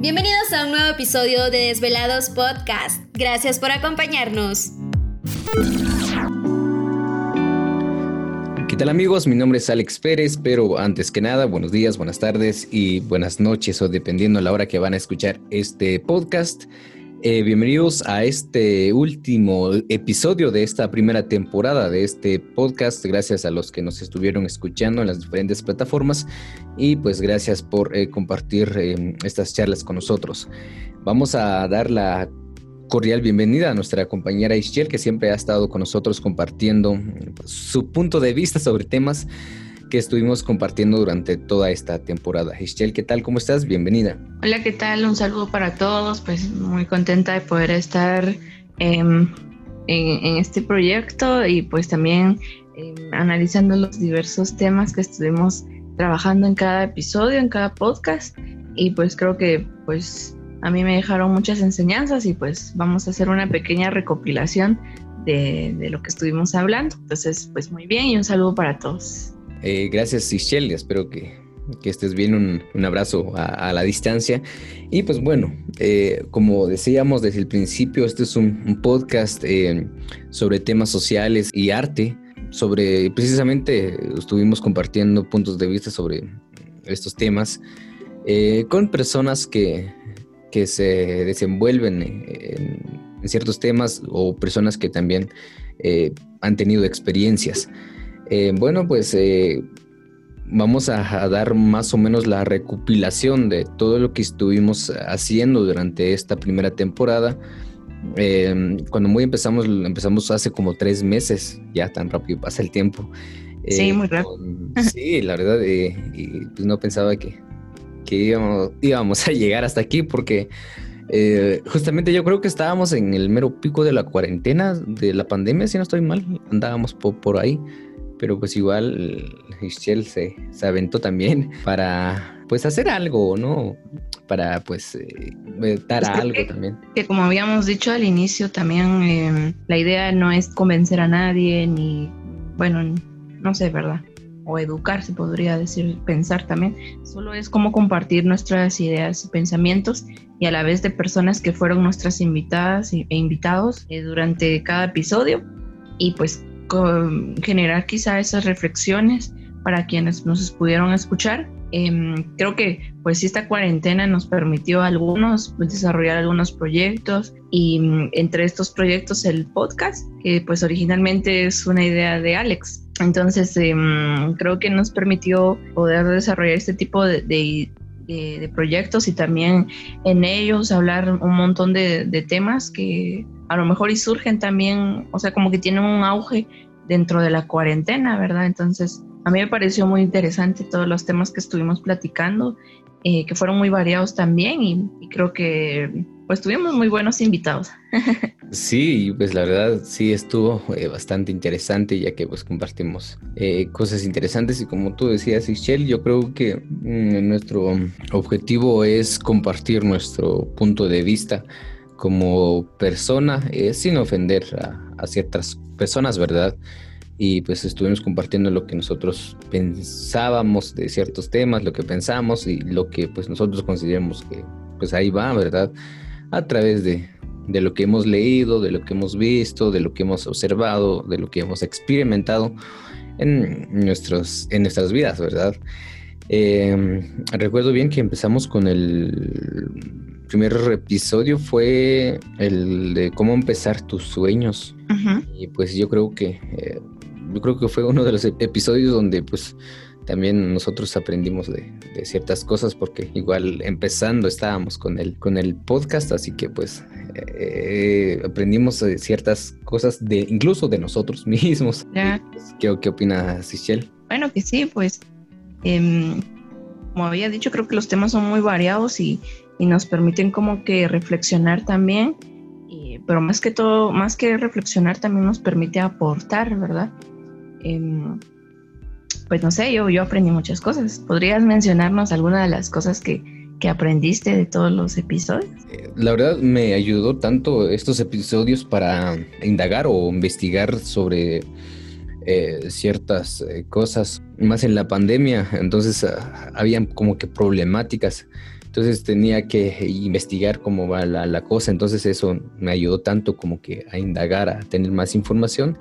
Bienvenidos a un nuevo episodio de Desvelados Podcast. Gracias por acompañarnos. ¿Qué tal amigos? Mi nombre es Alex Pérez, pero antes que nada, buenos días, buenas tardes y buenas noches o dependiendo de la hora que van a escuchar este podcast. Eh, bienvenidos a este último episodio de esta primera temporada de este podcast. Gracias a los que nos estuvieron escuchando en las diferentes plataformas y pues gracias por eh, compartir eh, estas charlas con nosotros. Vamos a dar la cordial bienvenida a nuestra compañera Ischel que siempre ha estado con nosotros compartiendo pues, su punto de vista sobre temas que estuvimos compartiendo durante toda esta temporada. Ischel, ¿qué tal? ¿Cómo estás? Bienvenida. Hola, ¿qué tal? Un saludo para todos. Pues muy contenta de poder estar em, en, este proyecto y pues también em, analizando los diversos temas que estuvimos trabajando en cada episodio, en cada podcast. Y pues creo que pues a mí me dejaron muchas enseñanzas y pues vamos a hacer una pequeña recopilación de lo que estuvimos hablando. Entonces, pues muy bien y un saludo para todos. Eh, gracias, Ischel. Espero que, que, estés bien. Un, abrazo a, la distancia. Y pues bueno, eh, como decíamos desde el principio, este es un, podcast eh, sobre temas sociales y arte. Sobre, precisamente, estuvimos compartiendo puntos de vista sobre estos temas con personas que, que se desenvuelven en, en, ciertos temas o personas que también han tenido experiencias. Eh, bueno, pues eh, vamos a, dar más o menos la recopilación de todo lo que estuvimos haciendo durante esta primera temporada. Eh, cuando muy empezamos, empezamos hace como tres meses, ya tan rápido pasa el tiempo. sí, muy rápido. sí, la verdad, y pues no pensaba que, que íbamos, íbamos, a llegar hasta aquí porque justamente yo creo que estábamos en el mero pico de la cuarentena, de la pandemia, si no estoy mal, andábamos por ahí pero pues igual Michelle se, se aventó también para pues hacer algo, ¿no? Para pues eh, dar algo también. Que como habíamos dicho al inicio también, em, la idea no es convencer a nadie ni, bueno, no sé, ¿verdad? O educar, se podría decir, pensar también. Solo es como compartir nuestras ideas y pensamientos y a la vez de personas que fueron nuestras invitadas e invitados eh, durante cada episodio. Y pues generar quizá esas reflexiones para quienes nos pudieron escuchar. Em, creo que pues esta cuarentena nos permitió algunos desarrollar algunos proyectos y mm, entre estos proyectos el podcast, que pues originalmente es una idea de Alex. Entonces em, creo que nos permitió poder desarrollar este tipo de, de, proyectos y también en ellos hablar un montón de, de temas que a lo mejor y surgen también, o sea, como que tienen un auge dentro de la cuarentena, ¿verdad? Entonces, a mí me pareció muy interesante todos los temas que estuvimos platicando, eh, que fueron muy variados también y, creo que pues tuvimos muy buenos invitados. Sí, pues la verdad sí estuvo eh, bastante interesante ya que pues compartimos eh, cosas interesantes y como tú decías, Michelle, yo creo que mm, nuestro objetivo es compartir nuestro punto de vista como persona eh, sin ofender a, ciertas personas, ¿verdad? Y pues estuvimos compartiendo lo que nosotros pensábamos de ciertos temas, lo que pensamos y lo que pues nosotros consideramos que pues ahí va, ¿verdad? A través de, de lo que hemos leído, de lo que hemos visto, de lo que hemos observado, de lo que hemos experimentado en, nuestros, en nuestras vidas, ¿verdad? Eh, recuerdo bien que empezamos con el primer episodio fue el de cómo empezar tus sueños. Y pues yo creo que eh, yo creo que fue uno de los episodios donde pues también nosotros aprendimos de, ciertas cosas porque igual empezando estábamos con el con el podcast así que pues eh, aprendimos ciertas cosas de incluso de nosotros mismos pues, ¿Qué, ¿qué, opinas Sichel? Bueno que sí pues em, como había dicho creo que los temas son muy variados y y nos permiten como que reflexionar también, pero más que todo, más que reflexionar también nos permite aportar, ¿verdad? Em, pues no sé, yo, yo aprendí muchas cosas. ¿Podrías mencionarnos alguna de las cosas que, que aprendiste de todos los episodios? Eh, la verdad me ayudó tanto estos episodios para indagar o investigar sobre eh, ciertas eh, cosas, más en la pandemia, entonces uh, habían como que problemáticas Entonces tenía que investigar cómo va la, la cosa, entonces eso me ayudó tanto como que a indagar, a tener más información,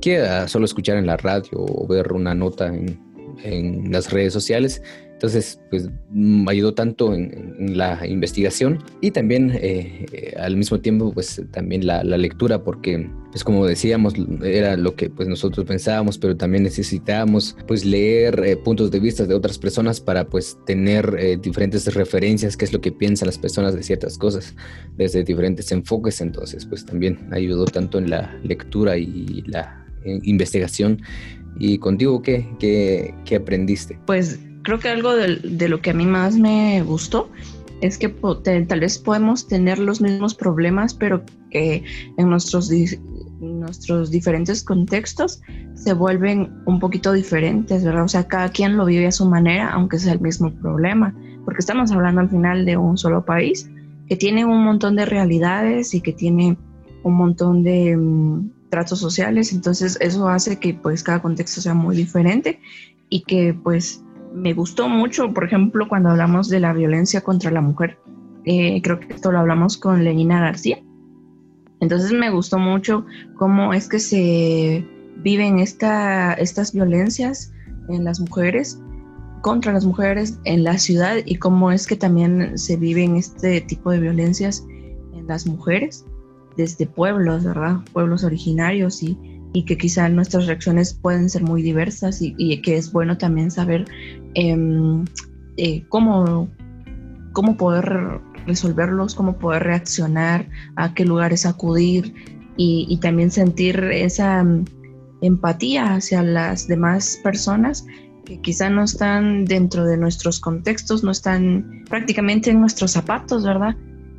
que a solo escuchar en la radio o ver una nota en, en las redes sociales. Entonces, pues me ayudó tanto en, la investigación y también eh, al mismo tiempo, pues también la, lectura, porque pues como decíamos, era lo que pues nosotros pensábamos, pero también necesitábamos pues leer eh, puntos de vista de otras personas para pues tener eh, diferentes referencias, qué es lo que piensan las personas de ciertas cosas, desde diferentes enfoques. Entonces, pues también ayudó tanto en la lectura y la investigación. ¿Y contigo qué, qué, aprendiste? Pues creo que algo de, lo que a mí más me gustó es que tal vez podemos tener los mismos problemas, pero que en nuestros, nuestros diferentes contextos se vuelven un poquito diferentes, ¿verdad? O sea, cada quien lo vive a su manera, aunque sea el mismo problema, porque estamos hablando al final de un solo país que tiene un montón de realidades y que tiene un montón de mm, tratos sociales, entonces eso hace que pues cada contexto sea muy diferente y que pues me gustó mucho, por ejemplo, cuando hablamos de la violencia contra la mujer. Eh, creo que esto lo hablamos con Lenina García. Entonces me gustó mucho cómo es que se viven esta, estas violencias en las mujeres, contra las mujeres en la ciudad y cómo es que también se viven este tipo de violencias en las mujeres desde pueblos, ¿verdad? Pueblos originarios y, y que quizá nuestras reacciones pueden ser muy diversas y, que es bueno también saber em, eh, cómo, cómo poder resolverlos, cómo poder reaccionar, a qué lugares acudir y, también sentir esa em, empatía hacia las demás personas que quizá no están dentro de nuestros contextos, no están prácticamente en nuestros zapatos, ¿verdad?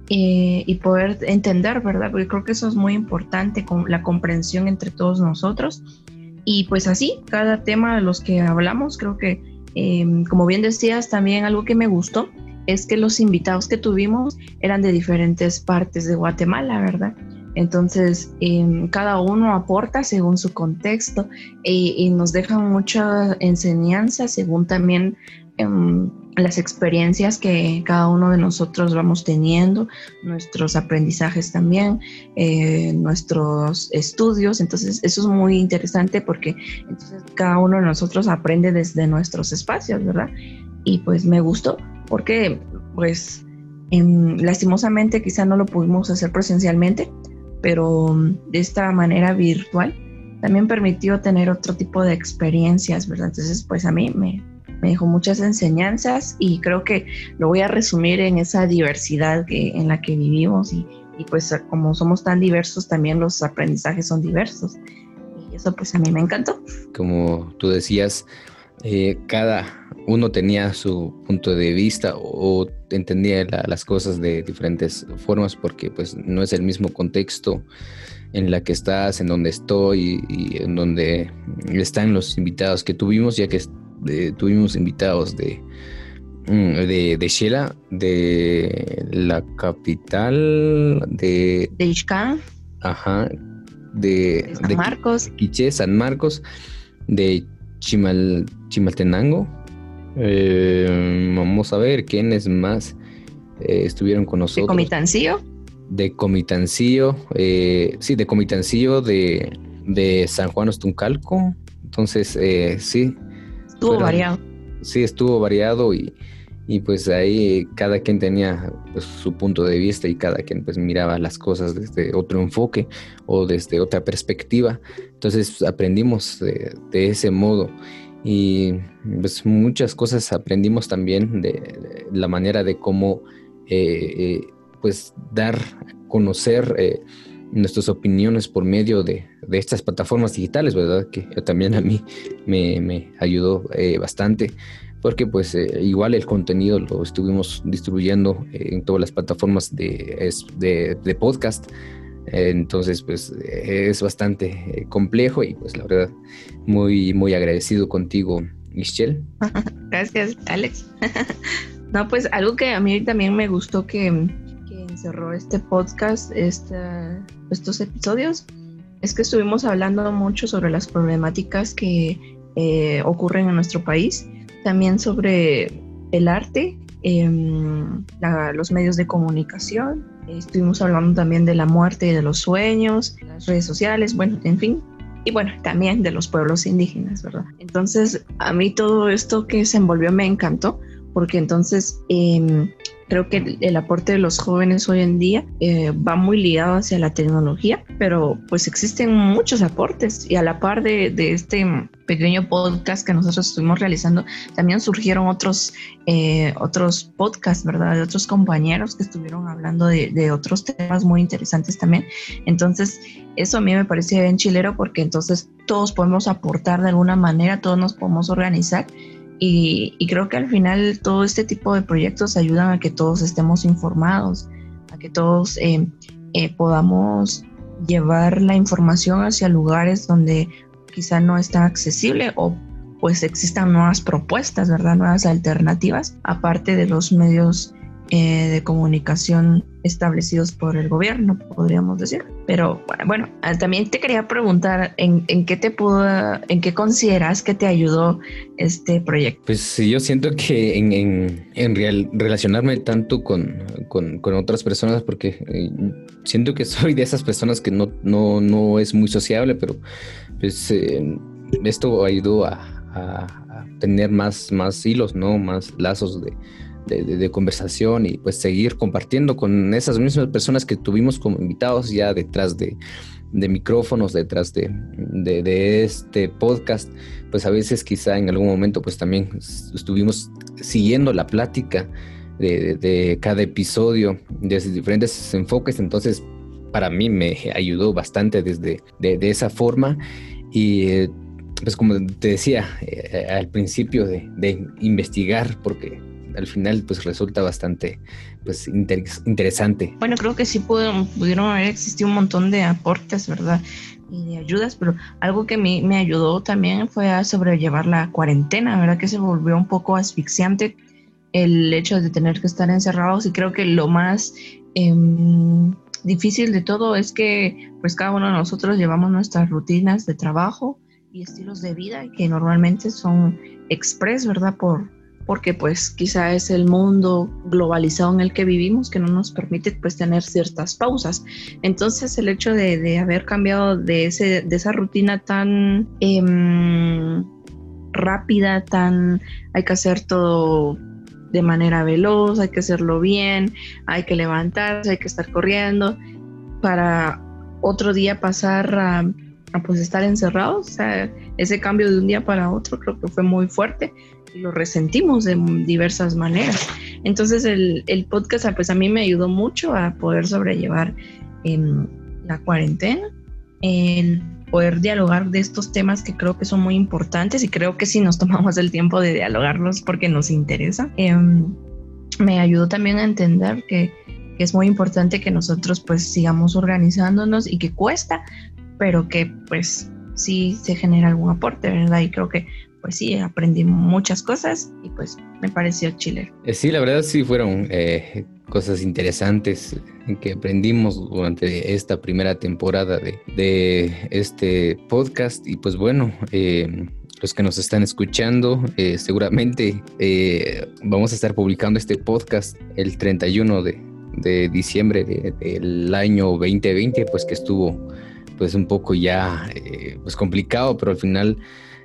Y poder entender, ¿verdad? Porque creo que eso es muy importante, con la comprensión entre todos nosotros. Y pues así, cada tema de los que hablamos, creo que, em, como bien decías, también algo que me gustó es que los invitados que tuvimos eran de diferentes partes de Guatemala, ¿verdad? Entonces, em, cada uno aporta según su contexto y, y nos deja mucha enseñanza según también Em, las experiencias que cada uno de nosotros vamos teniendo, nuestros aprendizajes también, eh, nuestros estudios. Entonces, eso es muy interesante porque entonces cada uno de nosotros aprende desde nuestros espacios, ¿verdad? Y pues me gustó porque, pues, lastimosamente quizá no lo pudimos hacer presencialmente, pero de esta manera virtual también permitió tener otro tipo de experiencias, ¿verdad? Entonces, pues a mí me, me dejó muchas enseñanzas y creo que lo voy a resumir en esa diversidad que, en la que vivimos y, pues como somos tan diversos también los aprendizajes son diversos y eso pues a mí me encantó. Como tú decías, eh, cada uno tenía su punto de vista o, entendía las cosas de diferentes formas porque pues no es el mismo contexto en la que estás, en donde estoy y en donde están los invitados que tuvimos, ya que tuvimos invitados de, mm, de, de Shela, de la capital de... De Ixcán. Ajá. De, San Marcos. Quiché, San Marcos, de Chimal, Chimaltenango. Eh, vamos a ver quiénes más eh, estuvieron con nosotros. ¿De Comitancillo? De Comitancillo, eh, sí, de Comitancillo, de, de San Juan Ostuncalco. Entonces, sí, Estuvo variado. Sí, estuvo variado y, pues ahí cada quien tenía pues, su punto de vista y cada quien pues miraba las cosas desde otro enfoque o desde otra perspectiva. Entonces aprendimos de, ese modo y pues muchas cosas aprendimos también de, la manera de cómo eh, eh, pues dar a conocer eh, nuestras opiniones por medio de, estas plataformas digitales, ¿verdad? Que también a mí me, ayudó eh, bastante, porque pues eh, igual el contenido lo estuvimos distribuyendo eh, en todas las plataformas de, de, podcast. Entonces, pues es bastante complejo y pues la verdad muy, muy agradecido contigo, Michelle. Gracias, Alex. no, pues algo que a mí también me gustó que, cerró este podcast, estos episodios, es que estuvimos hablando mucho sobre las problemáticas que eh, ocurren en nuestro país, también sobre el arte em, los medios de comunicación, estuvimos hablando también de la muerte y de los sueños, las redes sociales, bueno, en fin, y bueno, también de los pueblos indígenas, ¿verdad? Entonces, a mí todo esto que se envolvió me encantó, porque entonces eh, Creo que el, aporte de los jóvenes hoy en día eh, va muy ligado hacia la tecnología, pero pues existen muchos aportes y a la par de, este pequeño podcast que nosotros estuvimos realizando, también surgieron otros, eh, otros podcasts, ¿verdad? De otros compañeros que estuvieron hablando de, de, otros temas muy interesantes también. Entonces, eso a mí me parecía bien chilero porque entonces todos podemos aportar de alguna manera, todos nos podemos organizar y, creo que al final todo este tipo de proyectos ayudan a que todos estemos informados, a que todos eh, eh, podamos llevar la información hacia lugares donde quizá no está accesible o pues existan nuevas propuestas, ¿verdad? Nuevas alternativas, aparte de los medios eh, de comunicación establecidos por el gobierno, podríamos decir. Pero bueno, ah, también te quería preguntar en, qué te pudo, en qué consideras que te ayudó este proyecto. Pues yo siento que en, en, real, relacionarme tanto con, con, con, otras personas, porque eh, siento que soy de esas personas que no, no, no es muy sociable, pero pues eh, esto ayudó a, a, a tener más, más hilos, ¿no? Más lazos de de, conversación y pues seguir compartiendo con esas mismas personas que tuvimos como invitados ya detrás de, micrófonos, detrás de, este podcast, pues a veces quizá en algún momento pues también estuvimos siguiendo la plática de, cada episodio desde diferentes enfoques, entonces para mí me ayudó bastante desde de, esa forma. Y pues como te decía eh, al principio de investigar, porque al final pues resulta bastante pues interesante. Bueno, creo que sí pudieron, pudieron haber existido un montón de aportes, ¿verdad? y de ayudas, pero algo que me, me ayudó también fue a sobrellevar la cuarentena, ¿verdad? Que se volvió un poco asfixiante el hecho de tener que estar encerrados y creo que lo más em, difícil de todo es que pues cada uno de nosotros llevamos nuestras rutinas de trabajo y estilos de vida que normalmente son express, ¿verdad? Por, porque pues quizá es el mundo globalizado en el que vivimos que no nos permite pues tener ciertas pausas. Entonces el hecho de, haber cambiado de, ese, de esa rutina tan em, rápida, tan hay que hacer todo de manera veloz, hay que hacerlo bien, hay que levantarse, hay que estar corriendo para otro día pasar a, pues estar encerrados. Ese cambio de un día para otro creo que fue muy fuerte lo resentimos de diversas maneras. Entonces el, podcast ah, pues a mí me ayudó mucho a poder sobrellevar em, la cuarentena, el poder dialogar de estos temas que creo que son muy importantes y creo que si nos tomamos el tiempo de dialogarlos porque nos interesa, em, me ayudó también a entender que, que es muy importante que nosotros pues sigamos organizándonos y que cuesta, pero que pues sí se genera algún aporte, ¿verdad? Y creo que pues sí, aprendí muchas cosas y pues me pareció chile. Eh, sí, la verdad sí fueron eh, cosas interesantes que aprendimos durante esta primera temporada de, este podcast y pues bueno, eh, los que nos están escuchando, seguramente vamos a estar publicando este podcast el 31 de, de diciembre del año 2020, pues que estuvo pues un poco ya pues complicado, pero al final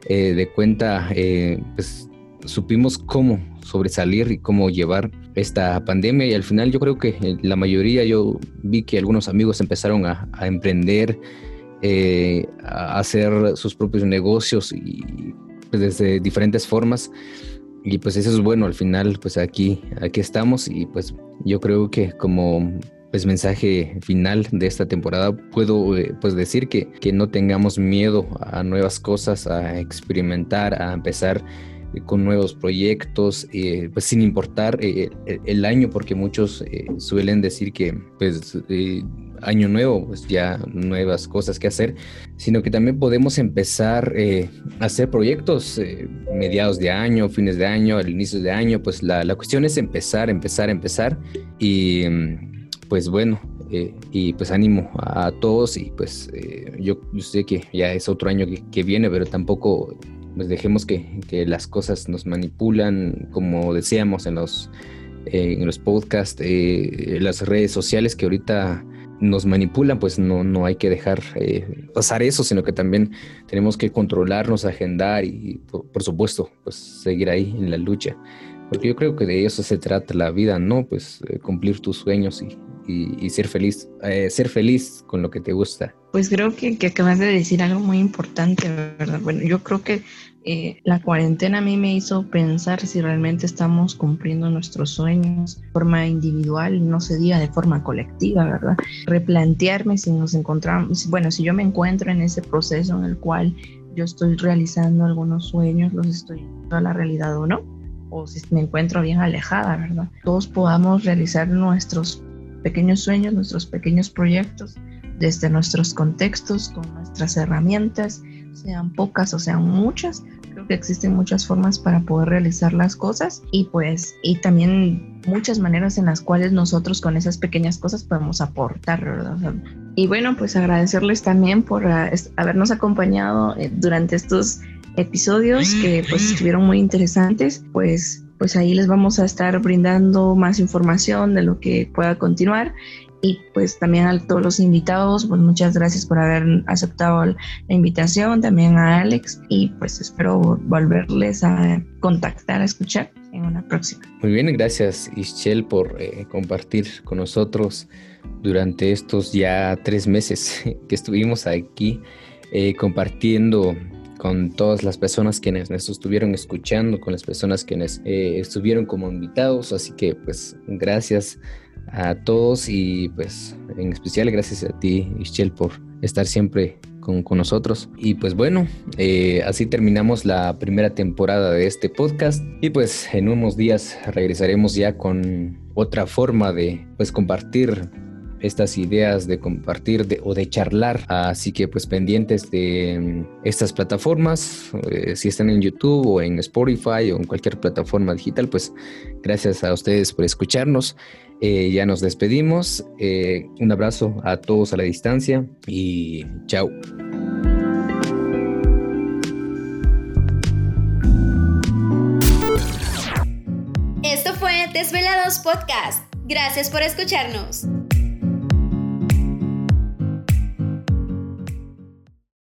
eh, de cuenta, eh, pues supimos cómo sobresalir y cómo llevar esta pandemia. Y al final yo creo que eh, la mayoría, yo vi que algunos amigos empezaron a, emprender, a hacer sus propios negocios y pues, desde diferentes formas. Y pues eso es bueno, al final pues aquí, aquí estamos. Y pues yo creo que como pues mensaje final de esta temporada puedo eh, pues decir que, que no tengamos miedo a nuevas cosas, a experimentar, a empezar eh, con nuevos proyectos, eh, pues sin importar el año, porque muchos suelen decir que pues año nuevo, pues ya nuevas cosas que hacer, sino que también podemos empezar a hacer proyectos mediados de año, fines de año, al inicio de año, pues la, la cuestión es empezar, empezar, empezar y mm, pues bueno, eh, y pues ánimo a todos y pues eh, yo, sé que ya es otro año que, viene, pero tampoco pues dejemos que, las cosas nos manipulan como decíamos en los en los podcasts, las redes sociales que ahorita nos manipulan, pues no, no hay que dejar pasar eso, sino que también tenemos que controlarnos, agendar y, por, supuesto, pues seguir ahí en la lucha. Porque yo creo que de eso se trata la vida, ¿no? Pues cumplir tus sueños y, y, ser feliz, eh, ser feliz con lo que te gusta. Pues creo que, que, acabas de decir algo muy importante, ¿verdad? Bueno, yo creo que eh, la cuarentena a mí me hizo pensar si realmente estamos cumpliendo nuestros sueños de forma individual, no se diga de forma colectiva, ¿verdad? Replantearme si nos encontramos, bueno, si yo me encuentro en ese proceso en el cual yo estoy realizando algunos sueños, los estoy a la realidad o no, o si me encuentro bien alejada, ¿verdad? Todos podamos realizar nuestros pequeños sueños, nuestros pequeños proyectos, desde nuestros contextos, con nuestras herramientas, sean pocas o sean muchas. Creo que existen muchas formas para poder realizar las cosas y pues y también muchas maneras en las cuales nosotros con esas pequeñas cosas podemos aportar, ¿verdad? y bueno, pues agradecerles también por ah, habernos acompañado eh, durante estos episodios que pues estuvieron muy interesantes, pues pues ahí les vamos a estar brindando más información de lo que pueda continuar y pues también a todos los invitados, pues muchas gracias por haber aceptado la invitación, también a Alex y pues espero volverles a contactar, a escuchar en una próxima. Muy bien, gracias Ischel por eh, compartir con nosotros durante estos ya tres meses que estuvimos aquí eh, compartiendo con todas las personas quienes nos estuvieron escuchando, con las personas quienes eh, estuvieron como invitados. Así que pues gracias a todos y pues en especial gracias a ti, Ischel, por estar siempre con, nosotros. Y pues bueno, eh, así terminamos la primera temporada de este podcast y pues en unos días regresaremos ya con otra forma de pues compartir estas ideas de compartir o de charlar. Así que pues pendientes de mm, estas plataformas, eh, si están en YouTube o en Spotify o en cualquier plataforma digital, pues gracias a ustedes por escucharnos. Eh, ya nos despedimos. Eh, un abrazo a todos a la distancia y chao. Esto fue Desvelados Podcast. Gracias por escucharnos.